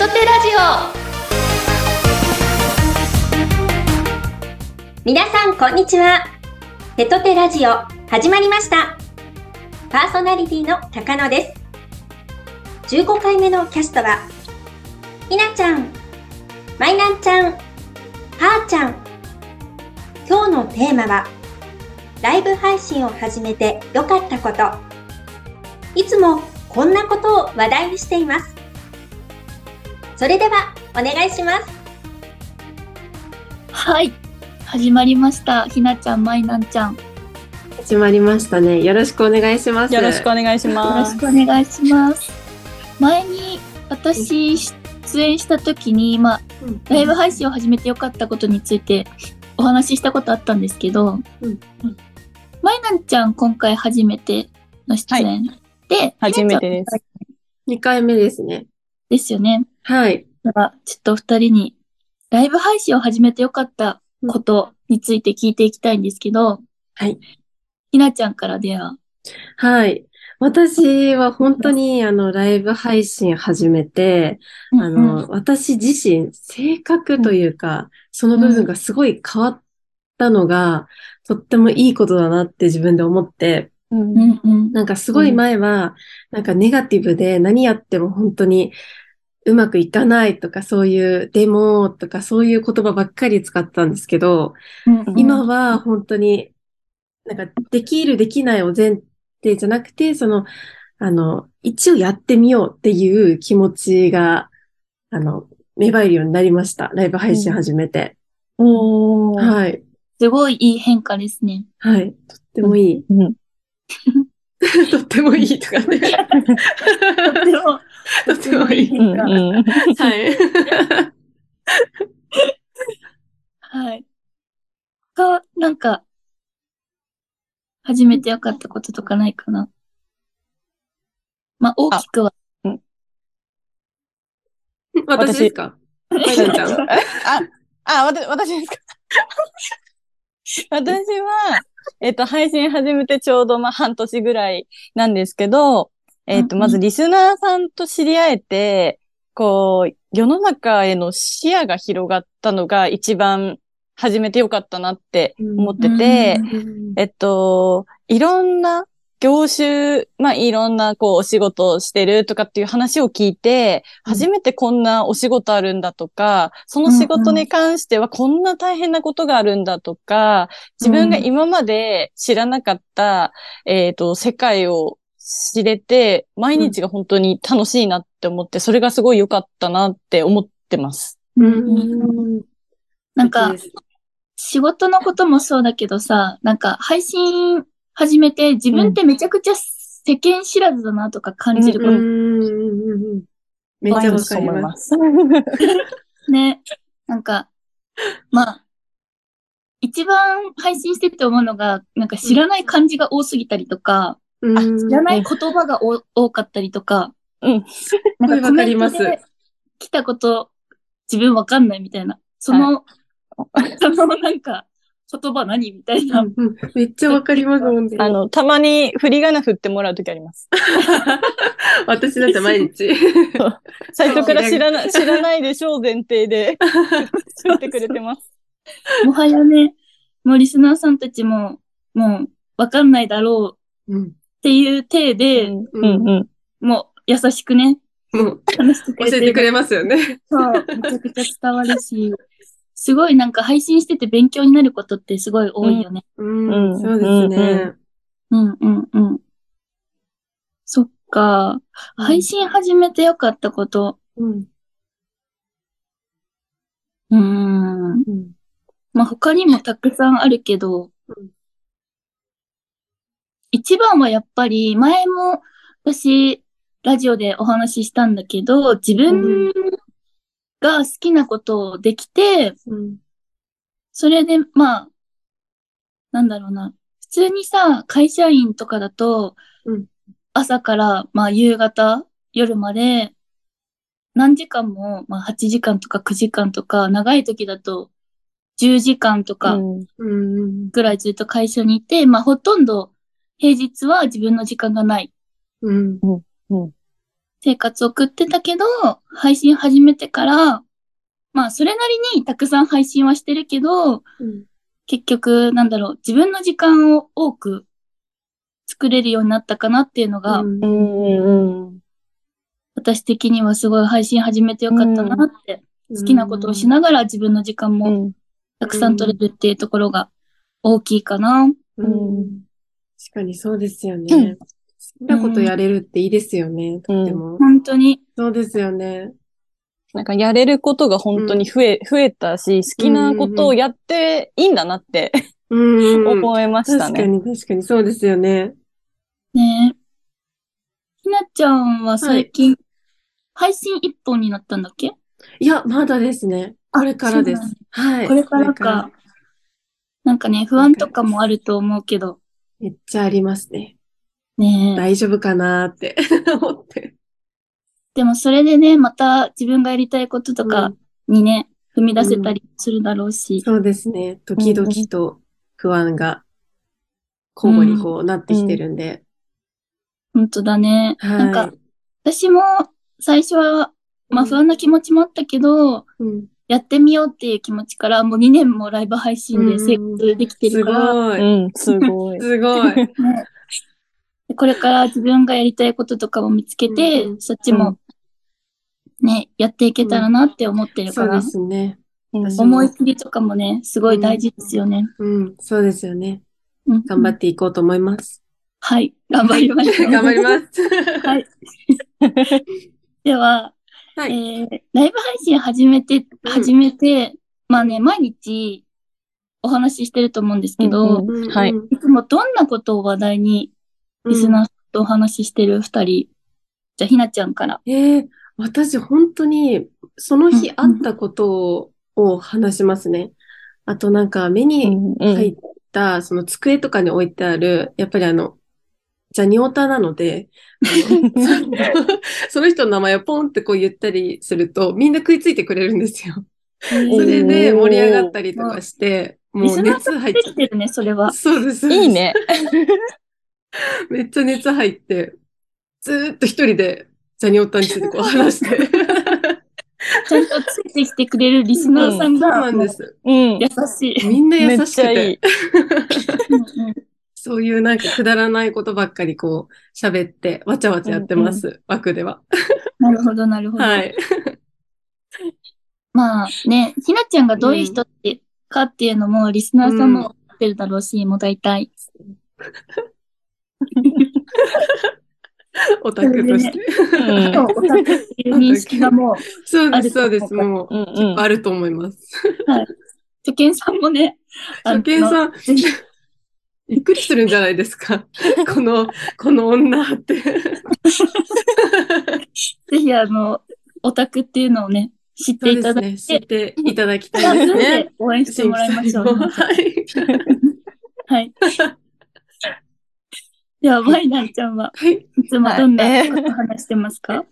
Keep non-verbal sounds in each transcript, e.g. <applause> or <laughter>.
トテラジオ。皆さんこんにちは。テトテラジオ始まりました。パーソナリティの高野です。15回目のキャストはひなちゃんまいなんちゃんはーちゃん。今日のテーマはライブ配信を始めて良かったこと。いつもこんなことを話題にしています。それではお願いします。はい。始まりました。ひなちゃんまいなんちゃん。始まりましたね。よろしくお願いします。よろしくお願いします。よろしくお願いします。前に私出演した時に、まあ、うん、ライブ配信を始めてよかったことについてお話ししたことあったんですけど、うん、まいなんちゃん今回初めての出演、はい、で、初めてです。2回目ですね。ですよね。はい。では、ちょっと二人に、ライブ配信を始めてよかったことについて聞いていきたいんですけど、はい。ひなちゃんからでは。はい。私は本当にあのライブ配信始めて、あの、私自身性格というか、その部分がすごい変わったのが、とってもいいことだなって自分で思って、なんかすごい前は、なんかネガティブで何やっても本当にうまくいかないとかそういうデモとかそういう言葉ばっかり使ったんですけど、今は本当になんかできるできないを前提じゃなくて、その、あの、一応やってみようっていう気持ちが、あの、芽生えるようになりました。ライブ配信始めて。おはい。すごいいい変化ですね。はい。とってもいい。うん、<laughs> とってもいいとかね。とっても、とってもいい。うん、はい。はい。か、なんか、始めてよかったこととかないかな？まあ、大きくは。私ですか？<laughs> あ、あ、私、私ですか？<laughs> 私は、えっと、配信始めてちょうどまあ半年ぐらいなんですけど、えっと、まずリスナーさんと知り合えて、こう、世の中への視野が広がったのが一番始めてよかったなって思ってて、えっと、いろんな業種、まあ、いろんな、こう、お仕事をしてるとかっていう話を聞いて、初めてこんなお仕事あるんだとか、その仕事に関してはこんな大変なことがあるんだとか、自分が今まで知らなかった、えっ、と、世界を知れて、毎日が本当に楽しいなって思って、それがすごい良かったなって思ってます。うん。なんか、仕事のこともそうだけどさ、なんか配信始めて、自分ってめちゃくちゃ世間知らずだなとか感じること。うん、めっちゃわかります。<laughs> ね。なんか、まあ、一番配信してて思うのが、なんか知らない漢字が多すぎたりとか、うん、あ知らない言葉がお多かったりとか、うん。なんかコメントで来たこと、自分わかんないみたいな。その、はい、<laughs> そのなんか、言葉何みたいな。めっちゃわかります、本当に。あの、たまに振り仮名振ってもらうときあります。<laughs> 私だって毎日。最初から知らな、知らないでしょう前提で、<laughs> 振ってくれてます。もはやね、もうリスナーさんたちも、もう、わかんないだろうっていう体で、うんうんうん、もう、優しくね、うん、話してくれて。教えてくれますよね。そう、めちゃくちゃ伝わるし、すごいなんか配信してて勉強になることってすごい多いよね。うん、うん、そうですね。うんうんうん。そっか。配信始めてよかったこと。うん。うん。うん、まあ他にもたくさんあるけど、うん、一番はやっぱり前も私ラジオでお話ししたんだけど、自分が好きなことをできて、うん、それで、まあ、なんだろうな。普通にさ、会社員とかだと、うん、朝から、まあ、夕方、夜まで、何時間も、まあ、8時間とか9時間とか、長い時だと、10時間とか、ぐらいずっと会社にいて、まあ、ほとんど、平日は自分の時間がない。うん。っ生活を送ってたけど、配信始めてから、まあ、それなりにたくさん配信はしてるけど、うん結局、なんだろう、自分の時間を多く作れるようになったかなっていうのが、うんうんうん。私的にはすごい配信始めてよかったなって、好きなことをしながら自分の時間もうん。たくさん取れるっていうところが大きいかな。うん確かにそうですよね。好きなことやれるっていいですよね。とっても。本当に。そうですよね。なんかやれることが本当に増え、増えたし、好きなことをやっていいんだなってうん。<laughs> 思いましたね。確かに確かにそうですよね。ねえ。ひなちゃんは最近、配信一本になったんだっけ？いや、まだですね。これからです。はい。これからか。なんかね、不安とかもあると思うけど、めっちゃありますね。ねえ。大丈夫かなーって <laughs> 思って。でもそれでね、また自分がやりたいこととかにね、踏み出せたりするだろうし。そうですね。時々と不安が交互にこうなってきてるんで。本当だね。はい。なんか、私も最初は、まあ不安な気持ちもあったけど、うん、やってみようっていう気持ちから、もう2年もライブ配信で生活できてすごるから、い。うん、すごい。<laughs> すごい。<laughs> これから自分がやりたいこととかも見つけて、うんそっちもね、やっていけたらなって思ってるから、そうですね。思い切りとかもね、すごい大事ですよね。うん、そうですよね。うん頑張っていこうと思います。はい、頑張りましょう。<laughs> 頑張ります。<laughs> はい。<laughs> では、はい。えーライブ配信始めて、うん始めて、まあね、毎日お話ししてると思うんですけど、はいうんいつもどんなことを話題にリスナーとお話ししてる二人、じゃあひなちゃんから。ええ私本当にその日あったことを話しますね。あとなんか目うにん入ったその机とかに置いてある、やっぱりあの、ジャニオタなので、あの <laughs> その人の名前をポンってこう言ったりするとみんな食いついてくれるんですよ。それで盛り上がったりとかして、もう熱入っちゃってるね、それはて。。そうです。そうですいい。ね。<laughs> めっちゃ熱入って、ずーっと一人でジャニオタについてこう話して。ちゃんとついてきてくれるリスナーさんそうが、なんです。うん優。しい。みんな優しくちゃいいて、。うんうんそういうなんかくだらないことばっかりこう喋って、わちゃわちゃやってます、枠では。なるほど、なるほど。はい。<laughs> まあね、ひなちゃんがどういう人って、かっていうのも、リスナーさんも分かってるだろうし、もう大体。<laughs> オタクとして。オタクっていう認識がもう、そうです、そううです。もう、あると思います。初見さんもね、<laughs> 初見さん、びっくりするんじゃないですか。<laughs> この、この女って。ぜひあの、オタクっていうのをね、知っていただいそうですね。知っていただきたて、いですねで。応援してもらいましょう。はい。はい。では、マイナンちゃんは、はい。いつもどんなことを話してますか、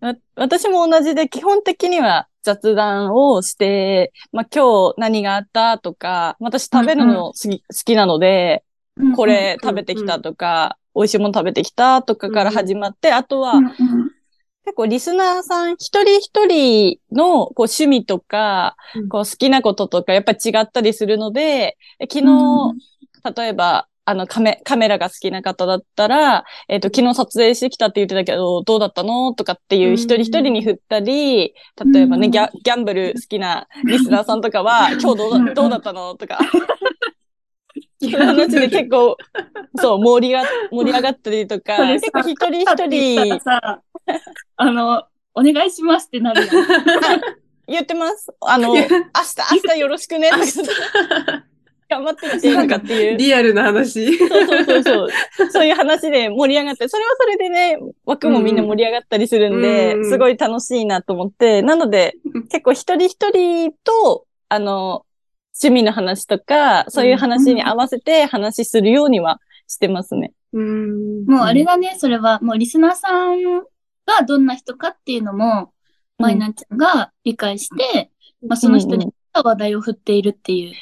わ <laughs> 私も同じで基本的には雑談をして、まあ、今日何があったとか、私食べるの好き,、好きなので、これ食べてきたとか、美味しいもの食べてきたとかから始まって、あとはうんうん。結構リスナーさん一人一人のこう趣味とか、うん。こう好きなこととかやっぱり違ったりするので、え昨日、うん。例えば、あのカメ、カメラが好きな方だったら、えっ、と、昨日撮影してきたって言ってたけど、どうだったのとかっていう一人一人に振ったり、例えばね、うんギャ、ギャンブル好きなリスナーさんとかは、今日どううん。だどうだったのとか、そういう話で結構、そう、盛りが、盛り上がったりとか、結構一人一人さ、あの、お願いしますってなるやん。<laughs> 言ってます。あの、明日、明日よろしくね、頑張ってきて、とかっていう。リアルな話。そうそうそうそう。<laughs> そういう話で盛り上がって、それはそれでね、枠もみんな盛り上がったりするんで、うんすごい楽しいなと思って、なので、結構一人一人と、あの、趣味の話とか、そういう話に合わせて話するようにはしてますね。うんもうあれだね、それは。もうリスナーさんがどんな人かっていうのも、マイナンちゃんが理解して、まあその人に話題を振っているっていう。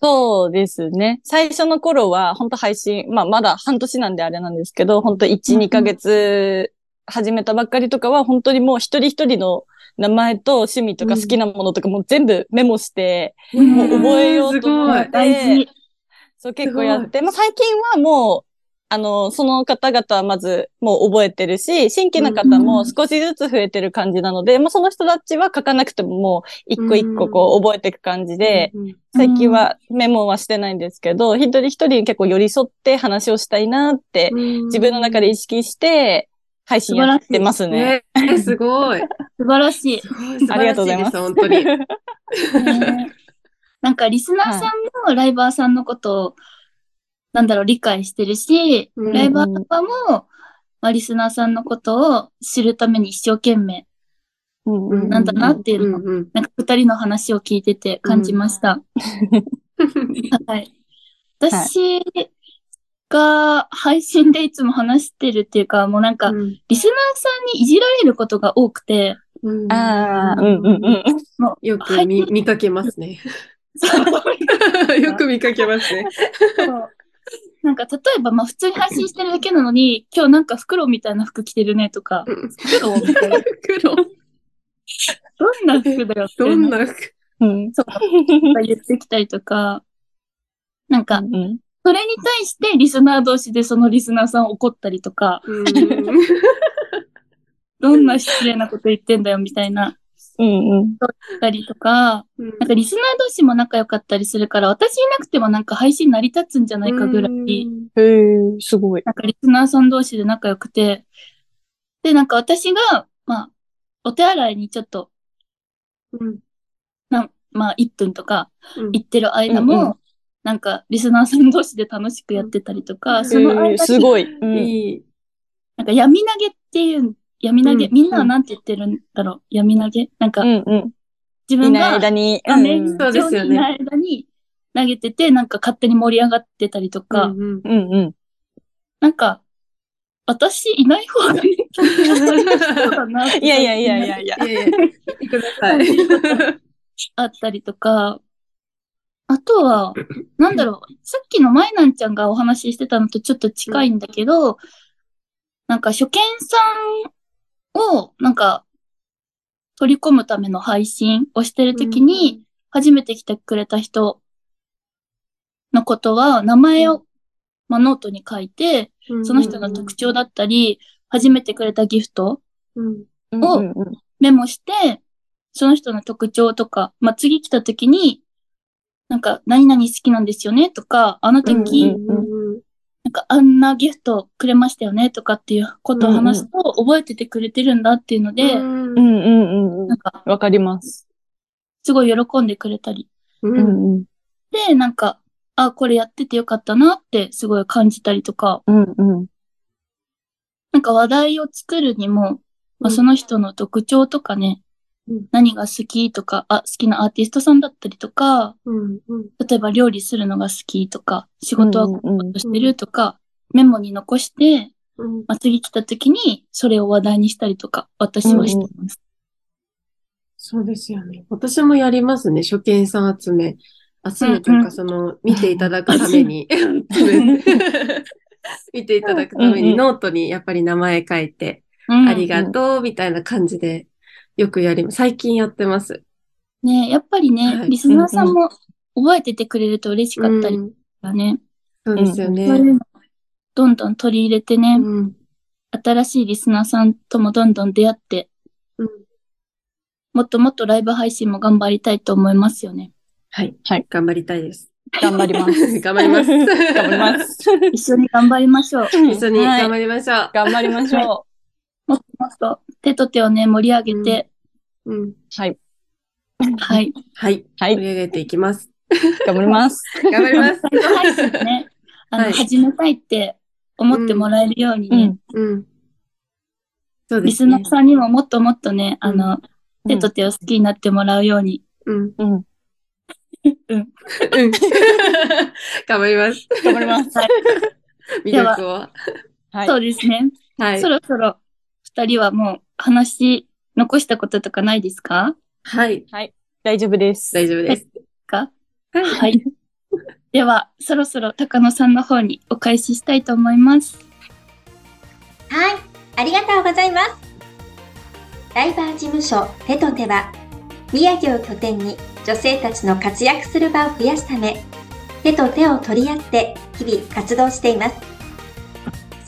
そうですね。最初の頃は、本当配信、まあまだ半年なんであれなんですけど、本当1、うん2ヶ月始めたばっかりとかは、本当にもう一人一人の名前と趣味とか好きなものとかも全部メモして、うん、もう覚えようと思って。そう結構やって、まあ最近はもう、あの、その方々はまずもう覚えてるし、新規の方も少しずつ増えてる感じなので、うん、まあその人たちは書かなくてももう一個一個こう覚えていく感じで、うん、最近はメモはしてないんですけど、一人一人に結構寄り添って話をしたいなって自分の中で意識して配信やってますね。ねすごい。素晴らしい。ありがとうございます。本当に。<laughs> なんかリスナーさんもライバーさんのことを、なんだろう、理解してるし、うん、ライバーも、まあ、リスナーさんのことを知るために一生懸命、なんだなっていうのを、なんか二人の話を聞いてて感じました。<laughs> はい。私が配信でいつも話してるっていうか、もうなんか、リスナーさんにいじられることが多くて、ああ、うんうんうん。よく見見かけますね。<laughs> よく見かけますね。なんか、例えば、まあ、普通に配信してるだけなのに、今日なんか袋みたいな服着てるねとか、袋みたいな。袋どんな服だよって。どんな服？うん。そう。言ってきたりとか、なんか、うん、それに対してリスナー同士でそのリスナーさん怒ったりとか、<laughs> どんな失礼なこと言ってんだよみたいなうんうん。ったりとか、うん、なんかリスナー同士も仲良かったりするから、私いなくてもなんか配信成り立つんじゃないかぐらい。へえ、すごい。なんかリスナーさん同士で仲良くて、で、なんか私が、まあ、お手洗いにちょっと、うん、なまあ、1分とか行ってる間も、うんうんなんか、リスナーさん同士で楽しくやってたりとか、その間に、すごい。うん、なんか闇投げっていう闇投げ、うん、みんなはなんて言ってるんだろう？闇投げ？なんか、うんうん、自分が、間に、画面上にいない間に投げてて、なんか勝手に盛り上がってたりとか、うんうん、なんか、私いない方がいい。<laughs> いやいやいやいやいや。いやいや。ください。あったりとか、あとは、なんだろう、さっきのまいなんちゃんがお話ししてたのとちょっと近いんだけど、うん、なんか初見さんを、なんか、取り込むための配信をしてるときに、初めて来てくれた人のことは、名前を、まあ、ノートに書いて、その人の特徴だったり、初めてくれたギフトをメモして、その人の特徴とか、まあ、次来た時に、なんか、何々好きなんですよねとか、あの時、なんかあんなギフトくれましたよねとかっていうことを話すと、覚えててくれてるんだっていうので、うんうんうん。なんか、わかります。すごい喜んでくれたり。うんうん、で、なんか、あ、これやっててよかったなってすごい感じたりとか。うんうん。なんか話題を作るにも、まあ、その人の特徴とかね、何が好きとか、あ、好きなアーティストさんだったりとか、うんうん、例えば料理するのが好きとか、仕事はこうことしてるとか、メモに残して、うんまあ、次来た時にそれを話題にしたりとか、私はしてます、そうですよね。私もやりますね。初見さん集め。集めというか、その、見ていただくために。<laughs> <laughs> 見ていただくために、ノートにやっぱり名前書いて、ありがとう、みたいな感じでよくやります。最近やってます。ねやっぱりね、はい、リスナーさんも覚えててくれると嬉しかったりだね。うん、そうですよね。そういうのどんどん取り入れてね、うん、新しいリスナーさんともどんどん出会って、うん、もっともっとライブ配信も頑張りたいと思いますよね。はい。はい。頑張りたいです。頑張ります。<laughs> 頑張ります。頑張ります。<laughs> 一緒に頑張りましょう。<laughs> 一緒に頑張りましょう。はい、頑張りましょう。もっと手と手をね、盛り上げて。うん。うん、はい。はい。はい。はい。盛り上げていきます。頑張ります。<laughs> 頑張ります。配信ね、あの、はい、始めたいって思ってもらえるようにね。うん。うん、そうですね。リスナーさんにももっともっとね、あの、手と手を好きになってもらうように。うん。うん。うん。うん。頑張ります。頑張ります。はい。<laughs> 魅力を。はい。そうですね。はい。そろそろ二人はもう話残したこととかないですか？はい。はい。大丈夫です。大丈夫です。か？はい。<laughs> では、そろそろ高野さんの方にお返ししたいと思います。はい。ありがとうございます。ライバー事務所テトテは、宮城を拠点に女性たちの活躍する場を増やすため、手と手を取り合って日々活動しています。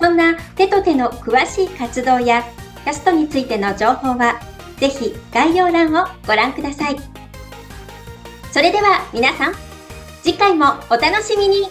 そんな手と手の詳しい活動やキャストについての情報は、ぜひ概要欄をご覧ください。それでは皆さん、次回もお楽しみに